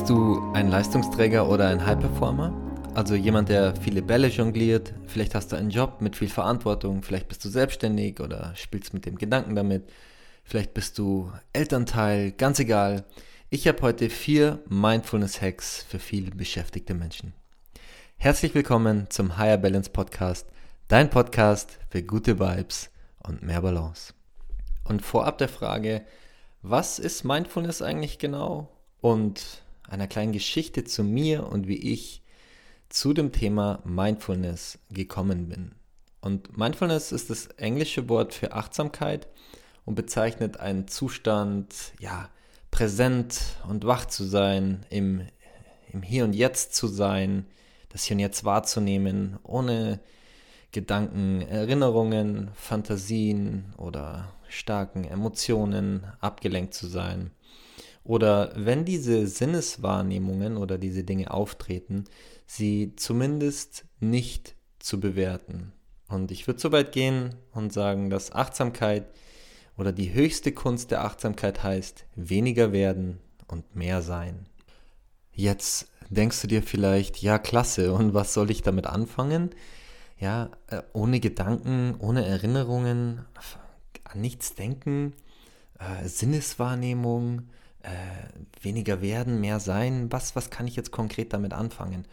Bist du ein Leistungsträger oder ein High-Performer? Also jemand, der viele Bälle jongliert, vielleicht hast du einen Job mit viel Verantwortung, vielleicht bist du selbstständig oder spielst mit dem Gedanken damit, vielleicht bist du Elternteil, ganz egal. Ich habe heute vier Mindfulness-Hacks für viele beschäftigte Menschen. Herzlich willkommen zum Higher Balance Podcast, dein Podcast für gute Vibes und mehr Balance. Und vorab der Frage, was ist Mindfulness eigentlich genau und einer kleinen Geschichte zu mir und wie ich zu dem Thema Mindfulness gekommen bin. Und Mindfulness ist das englische Wort für Achtsamkeit und bezeichnet einen Zustand, ja, präsent und wach zu sein, im, im Hier und Jetzt zu sein, das Hier und Jetzt wahrzunehmen, ohne Gedanken, Erinnerungen, Fantasien oder starken Emotionen abgelenkt zu sein. Oder wenn diese Sinneswahrnehmungen oder diese Dinge auftreten, sie zumindest nicht zu bewerten. Und ich würde so weit gehen und sagen, dass Achtsamkeit oder die höchste Kunst der Achtsamkeit heißt, weniger werden und mehr sein. Jetzt denkst du dir vielleicht, ja, klasse, und was soll ich damit anfangen? Ja, äh, ohne Gedanken, ohne Erinnerungen, an nichts denken, äh, Sinneswahrnehmung, äh, weniger werden, mehr sein. Was, was kann ich jetzt konkret damit anfangen?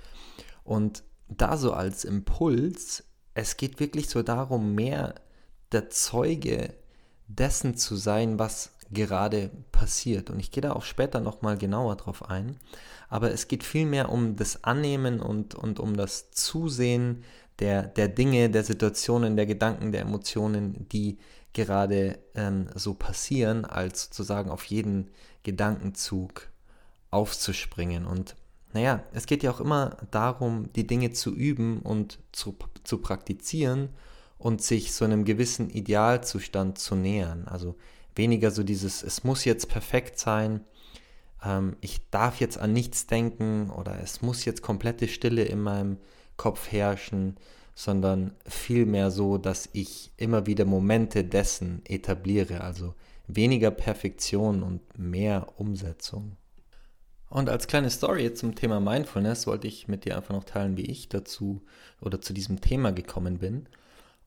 Und da so als Impuls, es geht wirklich so darum, mehr der Zeuge dessen zu sein, was gerade passiert. Und ich gehe da auch später nochmal genauer drauf ein. Aber es geht vielmehr um das Annehmen und, und um das Zusehen der, der Dinge, der Situationen, der Gedanken, der Emotionen, die gerade ähm, so passieren, als sozusagen auf jeden Gedankenzug aufzuspringen. Und naja, es geht ja auch immer darum, die Dinge zu üben und zu, zu praktizieren und sich so einem gewissen Idealzustand zu nähern. Also weniger so dieses, es muss jetzt perfekt sein, ähm, ich darf jetzt an nichts denken oder es muss jetzt komplette Stille in meinem Kopf herrschen, sondern vielmehr so, dass ich immer wieder Momente dessen etabliere, also weniger Perfektion und mehr Umsetzung. Und als kleine Story zum Thema Mindfulness wollte ich mit dir einfach noch teilen, wie ich dazu oder zu diesem Thema gekommen bin.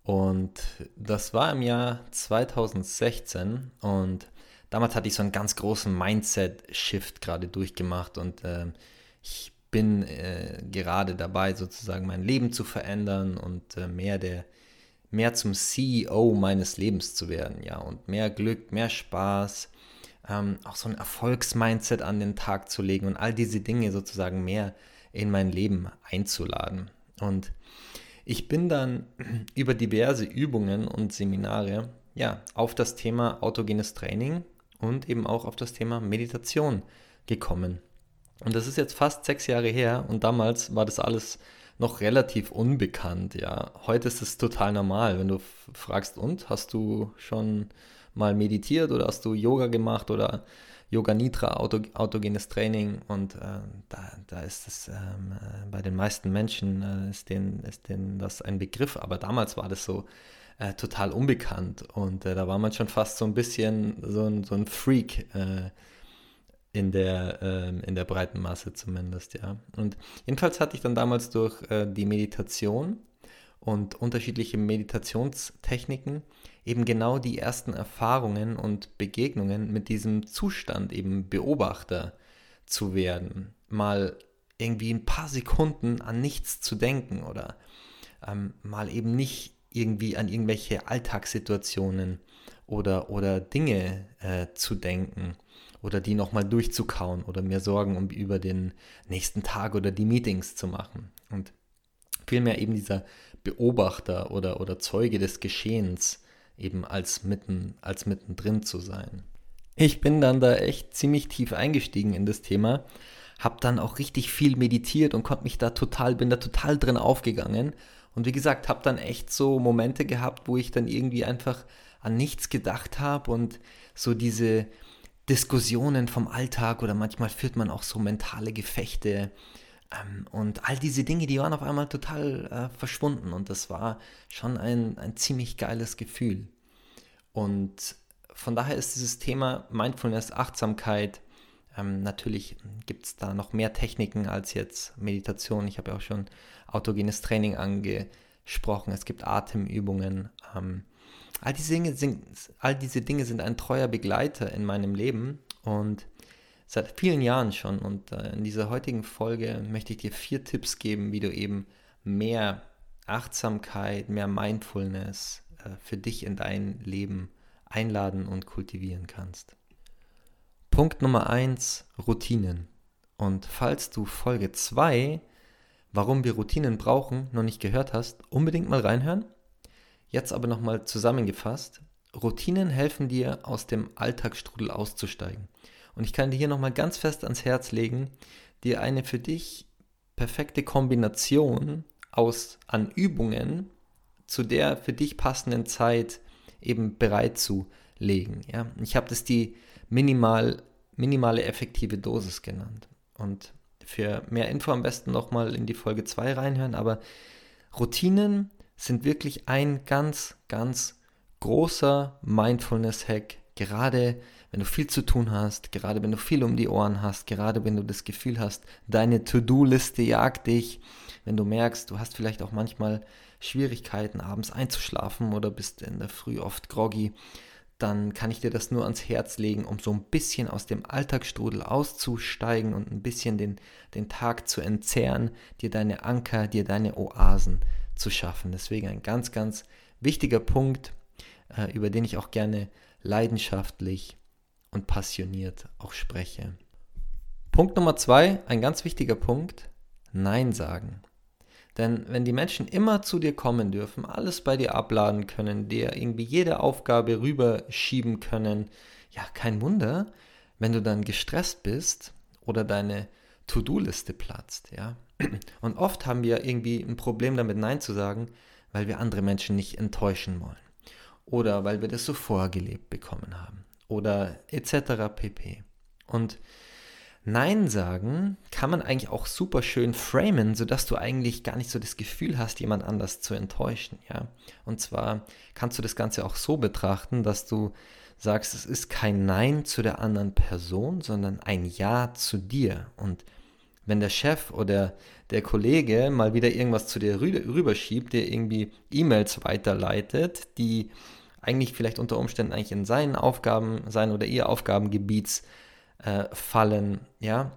Und das war im Jahr 2016 und damals hatte ich so einen ganz großen Mindset-Shift gerade durchgemacht und äh, ich bin äh, gerade dabei, sozusagen mein Leben zu verändern und äh, mehr der mehr zum CEO meines Lebens zu werden, ja, und mehr Glück, mehr Spaß, ähm, auch so ein Erfolgsmindset an den Tag zu legen und all diese Dinge sozusagen mehr in mein Leben einzuladen. Und ich bin dann über diverse Übungen und Seminare ja, auf das Thema autogenes Training und eben auch auf das Thema Meditation gekommen. Und das ist jetzt fast sechs Jahre her und damals war das alles noch relativ unbekannt, ja. Heute ist es total normal, wenn du fragst, und hast du schon mal meditiert oder hast du Yoga gemacht oder Yoga Nitra, Auto, autogenes Training? Und äh, da, da ist es ähm, äh, bei den meisten Menschen äh, ist, denen, ist denen das ein Begriff, aber damals war das so äh, total unbekannt. Und äh, da war man schon fast so ein bisschen so ein, so ein Freak äh, in der, ähm, in der breiten Masse zumindest, ja. Und jedenfalls hatte ich dann damals durch äh, die Meditation und unterschiedliche Meditationstechniken eben genau die ersten Erfahrungen und Begegnungen mit diesem Zustand eben Beobachter zu werden. Mal irgendwie ein paar Sekunden an nichts zu denken oder ähm, mal eben nicht irgendwie an irgendwelche Alltagssituationen oder, oder Dinge äh, zu denken oder die nochmal durchzukauen oder mir Sorgen um, über den nächsten Tag oder die Meetings zu machen. Und vielmehr eben dieser Beobachter oder, oder Zeuge des Geschehens eben als, mitten, als mittendrin zu sein. ich bin dann da echt ziemlich tief eingestiegen in das Thema, habe dann auch richtig viel meditiert und konnte mich da total, bin da total drin aufgegangen. Und wie gesagt, habe dann echt so Momente gehabt, wo ich dann irgendwie einfach an nichts gedacht habe und so diese Diskussionen vom Alltag oder manchmal führt man auch so mentale Gefechte ähm, und all diese Dinge, die waren auf einmal total äh, verschwunden und das war schon ein, ein ziemlich geiles Gefühl. Und von daher ist dieses Thema Mindfulness, Achtsamkeit, ähm, natürlich gibt es da noch mehr Techniken als jetzt Meditation. Ich habe ja auch schon autogenes Training angesprochen. Es gibt Atemübungen. Ähm, all, diese Dinge sind, all diese Dinge sind ein treuer Begleiter in meinem Leben und seit vielen Jahren schon. Und äh, in dieser heutigen Folge möchte ich dir vier Tipps geben, wie du eben mehr Achtsamkeit, mehr Mindfulness äh, für dich in dein Leben einladen und kultivieren kannst. Punkt Nummer 1, Routinen. Und falls du Folge 2, warum wir Routinen brauchen, noch nicht gehört hast, unbedingt mal reinhören. Jetzt aber nochmal zusammengefasst. Routinen helfen dir, aus dem Alltagsstrudel auszusteigen. Und ich kann dir hier nochmal ganz fest ans Herz legen, dir eine für dich perfekte Kombination aus an Übungen zu der für dich passenden Zeit eben bereit zu legen. Ja? Ich habe das die minimal, minimale effektive Dosis genannt. Und für mehr Info am besten nochmal in die Folge 2 reinhören. Aber Routinen sind wirklich ein ganz, ganz großer Mindfulness-Hack, gerade wenn du viel zu tun hast, gerade wenn du viel um die Ohren hast, gerade wenn du das Gefühl hast, deine To-Do-Liste jagt dich, wenn du merkst, du hast vielleicht auch manchmal Schwierigkeiten, abends einzuschlafen oder bist in der Früh oft groggy, dann kann ich dir das nur ans Herz legen, um so ein bisschen aus dem Alltagsstrudel auszusteigen und ein bisschen den, den Tag zu entzerren, dir deine Anker, dir deine Oasen zu schaffen. Deswegen ein ganz, ganz wichtiger Punkt, äh, über den ich auch gerne leidenschaftlich und passioniert auch spreche. Punkt Nummer zwei, ein ganz wichtiger Punkt, Nein sagen. Denn wenn die Menschen immer zu dir kommen dürfen, alles bei dir abladen können, dir irgendwie jede Aufgabe rüberschieben können, ja, kein Wunder, wenn du dann gestresst bist oder deine To-Do-Liste platzt, ja. Und oft haben wir irgendwie ein Problem damit Nein zu sagen, weil wir andere Menschen nicht enttäuschen wollen. Oder weil wir das so vorgelebt bekommen haben. Oder etc. pp. Und Nein sagen kann man eigentlich auch super schön framen, sodass du eigentlich gar nicht so das Gefühl hast, jemand anders zu enttäuschen, ja. Und zwar kannst du das Ganze auch so betrachten, dass du sagst, es ist kein Nein zu der anderen Person, sondern ein Ja zu dir. Und wenn der Chef oder der Kollege mal wieder irgendwas zu dir rüberschiebt, der irgendwie E-Mails weiterleitet, die eigentlich vielleicht unter Umständen eigentlich in seinen Aufgaben, sein oder ihr Aufgabengebiets äh, fallen, ja,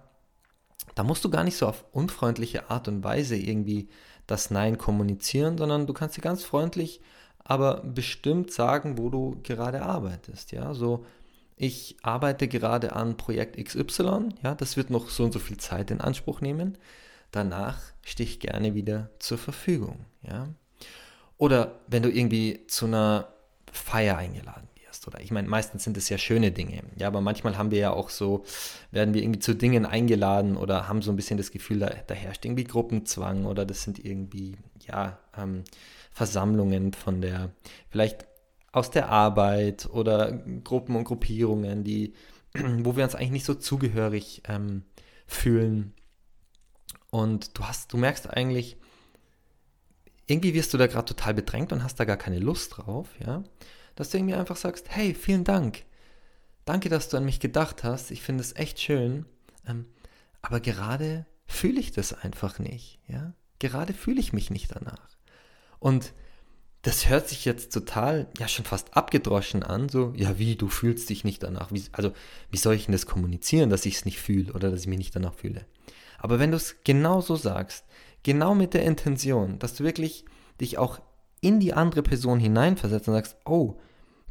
da musst du gar nicht so auf unfreundliche Art und Weise irgendwie das Nein kommunizieren, sondern du kannst dir ganz freundlich, aber bestimmt sagen, wo du gerade arbeitest, ja, so ich arbeite gerade an Projekt XY, ja, das wird noch so und so viel Zeit in Anspruch nehmen. Danach stehe ich gerne wieder zur Verfügung, ja. Oder wenn du irgendwie zu einer Feier eingeladen hast. Oder ich meine, meistens sind es ja schöne Dinge. Ja, aber manchmal haben wir ja auch so, werden wir irgendwie zu Dingen eingeladen oder haben so ein bisschen das Gefühl, da, da herrscht irgendwie Gruppenzwang oder das sind irgendwie, ja, ähm, Versammlungen von der, vielleicht aus der Arbeit oder Gruppen und Gruppierungen, die, wo wir uns eigentlich nicht so zugehörig ähm, fühlen. Und du hast, du merkst eigentlich, irgendwie wirst du da gerade total bedrängt und hast da gar keine Lust drauf, ja dass du irgendwie einfach sagst, hey, vielen Dank. Danke, dass du an mich gedacht hast. Ich finde es echt schön. Ähm, aber gerade fühle ich das einfach nicht. Ja? Gerade fühle ich mich nicht danach. Und das hört sich jetzt total, ja schon fast abgedroschen an, so, ja wie, du fühlst dich nicht danach. Wie, also, wie soll ich denn das kommunizieren, dass ich es nicht fühle oder dass ich mich nicht danach fühle? Aber wenn du es genau so sagst, genau mit der Intention, dass du wirklich dich auch in die andere Person hineinversetzt und sagst, oh,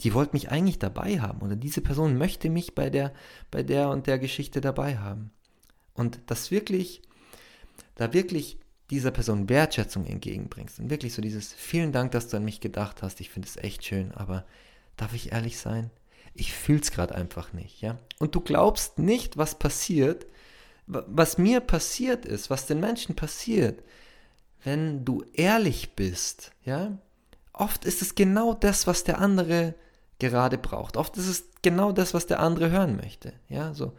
die wollte mich eigentlich dabei haben oder diese Person möchte mich bei der, bei der und der Geschichte dabei haben. Und das wirklich, da wirklich dieser Person Wertschätzung entgegenbringst und wirklich so dieses vielen Dank, dass du an mich gedacht hast, ich finde es echt schön, aber darf ich ehrlich sein? ich fühle es gerade einfach nicht, ja. Und du glaubst nicht, was passiert, was mir passiert ist, was den Menschen passiert, wenn du ehrlich bist, ja. Oft ist es genau das, was der andere gerade braucht. Oft ist es genau das, was der andere hören möchte, ja. So,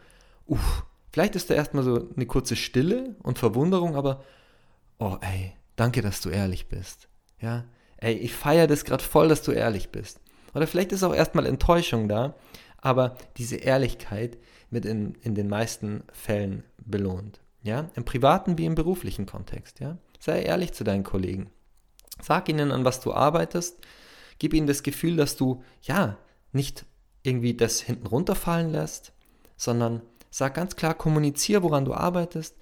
uff, vielleicht ist da erstmal so eine kurze Stille und Verwunderung, aber oh, ey, danke, dass du ehrlich bist, ja. Ey, ich feiere das gerade voll, dass du ehrlich bist. Oder vielleicht ist auch erstmal Enttäuschung da, aber diese Ehrlichkeit wird in, in den meisten Fällen belohnt. Ja, im privaten wie im beruflichen Kontext. Ja, sei ehrlich zu deinen Kollegen. Sag ihnen, an was du arbeitest. Gib ihnen das Gefühl, dass du, ja, nicht irgendwie das hinten runterfallen lässt, sondern sag ganz klar, kommunizier, woran du arbeitest.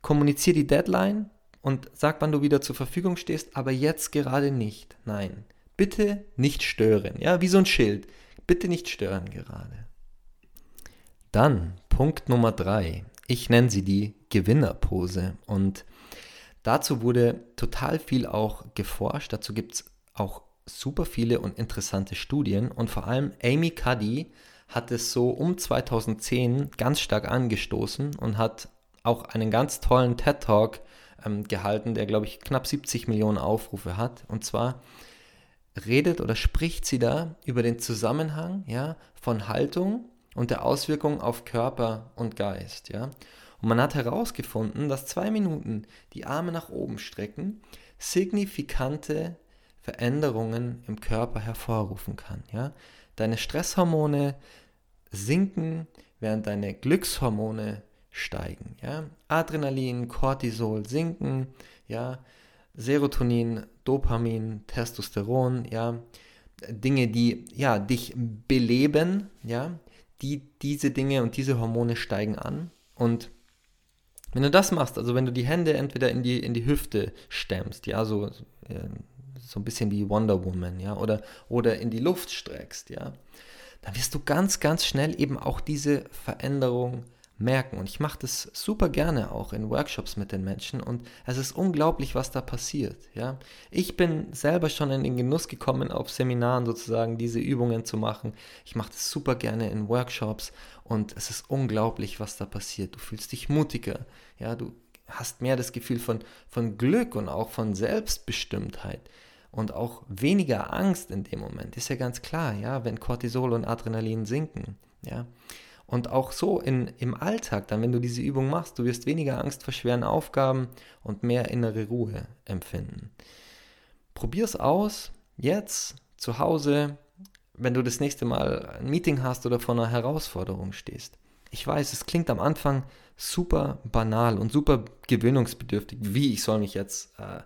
Kommunizier die Deadline und sag, wann du wieder zur Verfügung stehst, aber jetzt gerade nicht. Nein. Bitte nicht stören. Ja, wie so ein Schild. Bitte nicht stören gerade. Dann Punkt Nummer drei. Ich nenne sie die Gewinnerpose. Und dazu wurde total viel auch geforscht. Dazu gibt es auch super viele und interessante Studien. Und vor allem Amy Cuddy hat es so um 2010 ganz stark angestoßen und hat auch einen ganz tollen TED Talk ähm, gehalten, der, glaube ich, knapp 70 Millionen Aufrufe hat. Und zwar redet oder spricht sie da über den Zusammenhang ja, von Haltung und der Auswirkung auf Körper und Geist. Ja. Und man hat herausgefunden, dass zwei Minuten die Arme nach oben strecken signifikante Veränderungen im Körper hervorrufen kann. Ja. Deine Stresshormone sinken, während deine Glückshormone steigen. Ja. Adrenalin, Cortisol sinken, ja. Serotonin, Dopamin, Testosteron, ja, Dinge, die ja dich beleben, ja, die diese Dinge und diese Hormone steigen an und wenn du das machst, also wenn du die Hände entweder in die in die Hüfte stemmst, ja, so äh, so ein bisschen wie Wonder Woman, ja, oder oder in die Luft streckst, ja, dann wirst du ganz ganz schnell eben auch diese Veränderung merken. Und ich mache das super gerne auch in Workshops mit den Menschen und es ist unglaublich, was da passiert. Ja? Ich bin selber schon in den Genuss gekommen, auf Seminaren sozusagen diese Übungen zu machen. Ich mache das super gerne in Workshops und es ist unglaublich, was da passiert. Du fühlst dich mutiger, ja, du hast mehr das Gefühl von, von Glück und auch von Selbstbestimmtheit und auch weniger Angst in dem Moment. Ist ja ganz klar, ja, wenn Cortisol und Adrenalin sinken, ja. Und auch so in, im Alltag, dann, wenn du diese Übung machst, du wirst weniger Angst vor schweren Aufgaben und mehr innere Ruhe empfinden. Probier es aus, jetzt, zu Hause, wenn du das nächste Mal ein Meeting hast oder vor einer Herausforderung stehst. Ich weiß, es klingt am Anfang super banal und super gewöhnungsbedürftig, wie ich soll mich jetzt äh,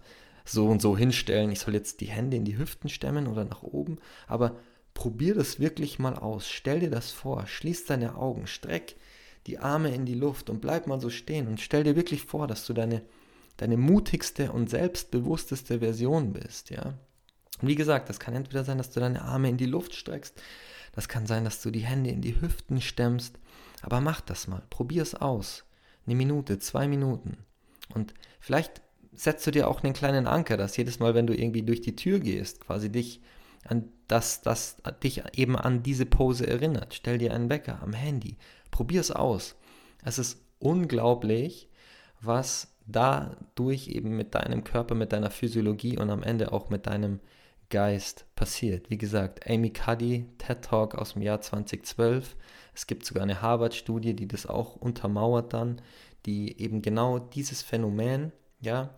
so und so hinstellen, ich soll jetzt die Hände in die Hüften stemmen oder nach oben, aber Probier das wirklich mal aus. Stell dir das vor. Schließ deine Augen. Streck die Arme in die Luft und bleib mal so stehen und stell dir wirklich vor, dass du deine, deine mutigste und selbstbewussteste Version bist, ja. Wie gesagt, das kann entweder sein, dass du deine Arme in die Luft streckst, das kann sein, dass du die Hände in die Hüften stemmst, aber mach das mal, probier es aus. Eine Minute, zwei Minuten. Und vielleicht setzt du dir auch einen kleinen Anker, dass jedes Mal, wenn du irgendwie durch die Tür gehst, quasi dich an das, das dich eben an diese Pose erinnert. Stell dir einen Wecker am Handy. Probier es aus. Es ist unglaublich, was dadurch eben mit deinem Körper, mit deiner Physiologie und am Ende auch mit deinem Geist passiert. Wie gesagt, Amy Cuddy, TED Talk aus dem Jahr 2012. Es gibt sogar eine Harvard-Studie, die das auch untermauert dann, die eben genau dieses Phänomen ja,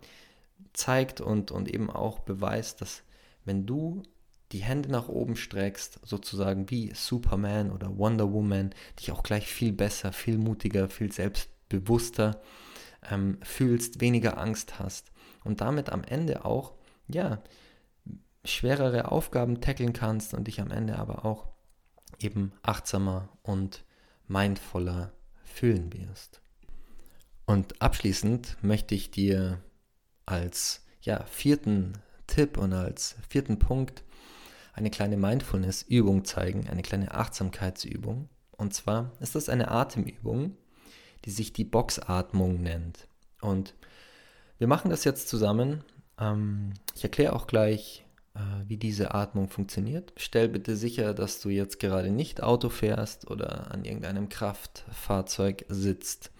zeigt und, und eben auch beweist, dass wenn du die Hände nach oben streckst, sozusagen wie Superman oder Wonder Woman, dich auch gleich viel besser, viel mutiger, viel selbstbewusster ähm, fühlst, weniger Angst hast und damit am Ende auch, ja, schwerere Aufgaben tackeln kannst und dich am Ende aber auch eben achtsamer und mindvoller fühlen wirst. Und abschließend möchte ich dir als ja, vierten Tipp und als vierten Punkt eine kleine Mindfulness-Übung zeigen, eine kleine Achtsamkeitsübung. Und zwar ist das eine Atemübung, die sich die Boxatmung nennt. Und wir machen das jetzt zusammen. Ähm, ich erkläre auch gleich, äh, wie diese Atmung funktioniert. Stell bitte sicher, dass du jetzt gerade nicht Auto fährst oder an irgendeinem Kraftfahrzeug sitzt.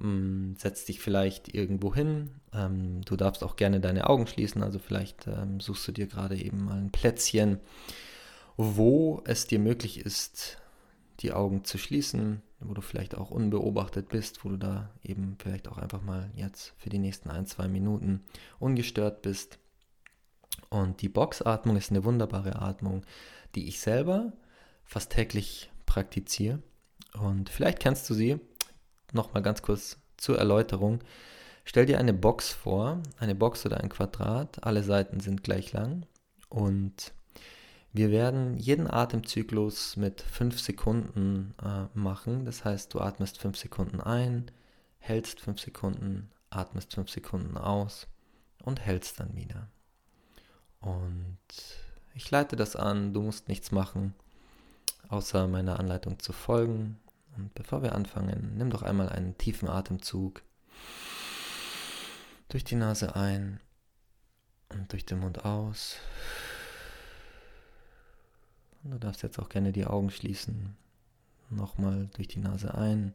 Ähm, setz dich vielleicht irgendwo hin. Ähm, du darfst auch gerne deine Augen schließen, also vielleicht ähm, suchst du dir gerade eben mal ein Plätzchen, wo es dir möglich ist, die Augen zu schließen, wo du vielleicht auch unbeobachtet bist, wo du da eben vielleicht auch einfach mal jetzt für die nächsten ein, zwei Minuten ungestört bist. Und die Boxatmung ist eine wunderbare Atmung, die ich selber fast täglich praktiziere. Und vielleicht kennst du sie. Nochmal ganz kurz zur Erläuterung. Stell dir eine Box vor, eine Box oder ein Quadrat. Alle Seiten sind gleich lang. Und wir werden jeden Atemzyklus mit 5 Sekunden äh, machen. Das heißt, du atmest 5 Sekunden ein, hältst 5 Sekunden, atmest 5 Sekunden aus und hältst dann wieder. Und ich leite das an, du musst nichts machen, außer meiner Anleitung zu folgen. Und bevor wir anfangen, nimm doch einmal einen tiefen Atemzug durch die Nase ein und durch den Mund aus. Und du darfst jetzt auch gerne die Augen schließen. Nochmal durch die Nase ein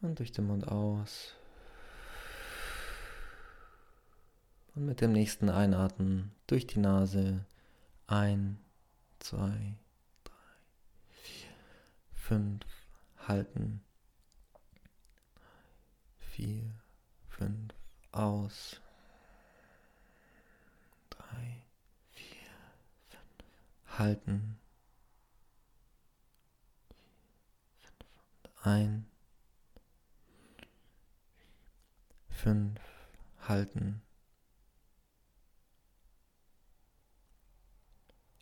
und durch den Mund aus. Und mit dem nächsten Einatmen durch die Nase ein, zwei, 5 halten, 4, 5 aus, 3, 4, 5 halten, 5 ein, 5 halten,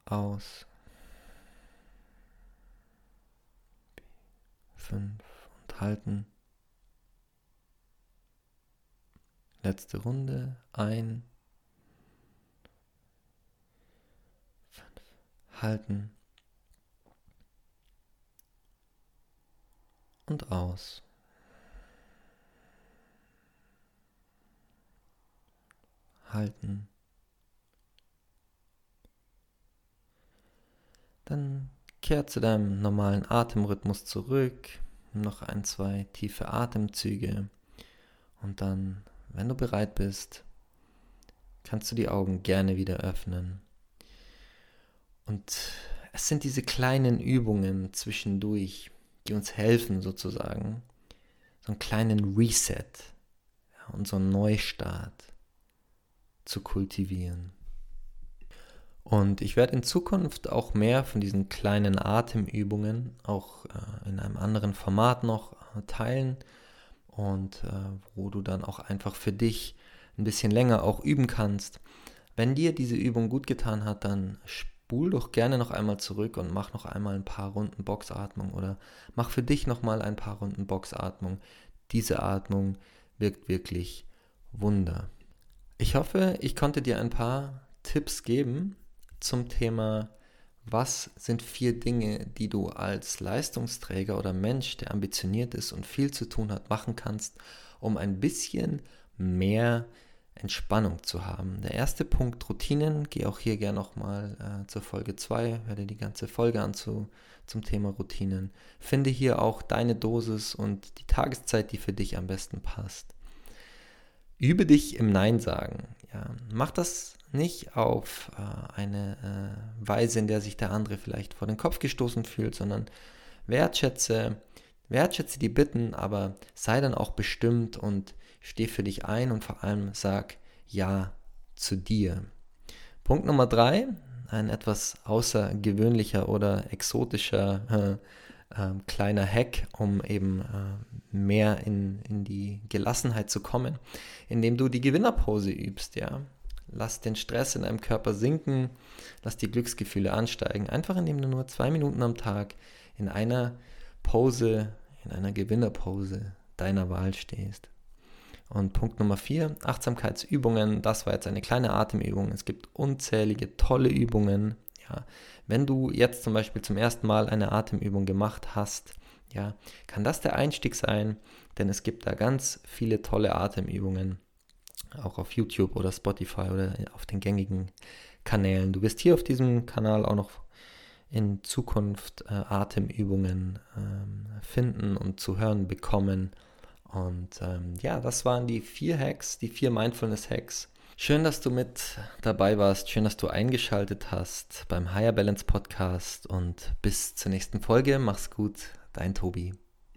aus, Fünf und halten. Letzte Runde. Ein. halten und aus. Halten. Dann kehr zu deinem normalen Atemrhythmus zurück. Noch ein, zwei tiefe Atemzüge. Und dann, wenn du bereit bist, kannst du die Augen gerne wieder öffnen. Und es sind diese kleinen Übungen zwischendurch, die uns helfen sozusagen, so einen kleinen Reset ja, und Neustart zu kultivieren. Und ich werde in Zukunft auch mehr von diesen kleinen Atemübungen auch äh, in einem anderen Format noch äh, teilen und äh, wo du dann auch einfach für dich ein bisschen länger auch üben kannst. Wenn dir diese Übung gut getan hat, dann spul doch gerne noch einmal zurück und mach noch einmal ein paar Runden Boxatmung oder mach für dich noch mal ein paar Runden Boxatmung. Diese Atmung wirkt wirklich Wunder. Ich hoffe, ich konnte dir ein paar Tipps geben zum Thema, was sind vier Dinge, die du als Leistungsträger oder Mensch, der ambitioniert ist und viel zu tun hat, machen kannst, um ein bisschen mehr Entspannung zu haben. Der erste Punkt, Routinen. Gehe auch hier gerne nochmal äh, zur Folge 2, hör dir die ganze Folge an zu, zum Thema Routinen. Finde hier auch deine Dosis und die Tageszeit, die für dich am besten passt. Übe dich im Nein sagen. Ja, mach das nicht auf äh, eine äh, Weise, in der sich der andere vielleicht vor den Kopf gestoßen fühlt, sondern wertschätze, wertschätze die Bitten, aber sei dann auch bestimmt und Steh für dich ein und vor allem sag Ja zu dir. Punkt Nummer drei, ein etwas außergewöhnlicher oder exotischer äh, äh, kleiner Hack, um eben äh, mehr in, in die Gelassenheit zu kommen, indem du die Gewinnerpose übst, ja. Lass den Stress in deinem Körper sinken, lass die Glücksgefühle ansteigen, einfach indem du nur zwei Minuten am Tag in einer Pose, in einer Gewinnerpose deiner Wahl stehst. Und Punkt Nummer vier, Achtsamkeitsübungen. Das war jetzt eine kleine Atemübung. Es gibt unzählige tolle Übungen. Ja, wenn du jetzt zum Beispiel zum ersten Mal eine Atemübung gemacht hast, ja, kann das der Einstieg sein, denn es gibt da ganz viele tolle Atemübungen, auch auf YouTube oder Spotify oder auf den gängigen Kanälen. Du wirst hier auf diesem Kanal auch noch in Zukunft äh, Atemübungen ähm, finden und zu hören bekommen. Und ähm, ja, das waren die vier Hacks, die vier Mindfulness-Hacks. Schön, dass du mit dabei warst. Schön, dass du eingeschaltet hast beim Higher Balance Podcast. Und bis zur nächsten Folge. Mach's gut, dein Tobi.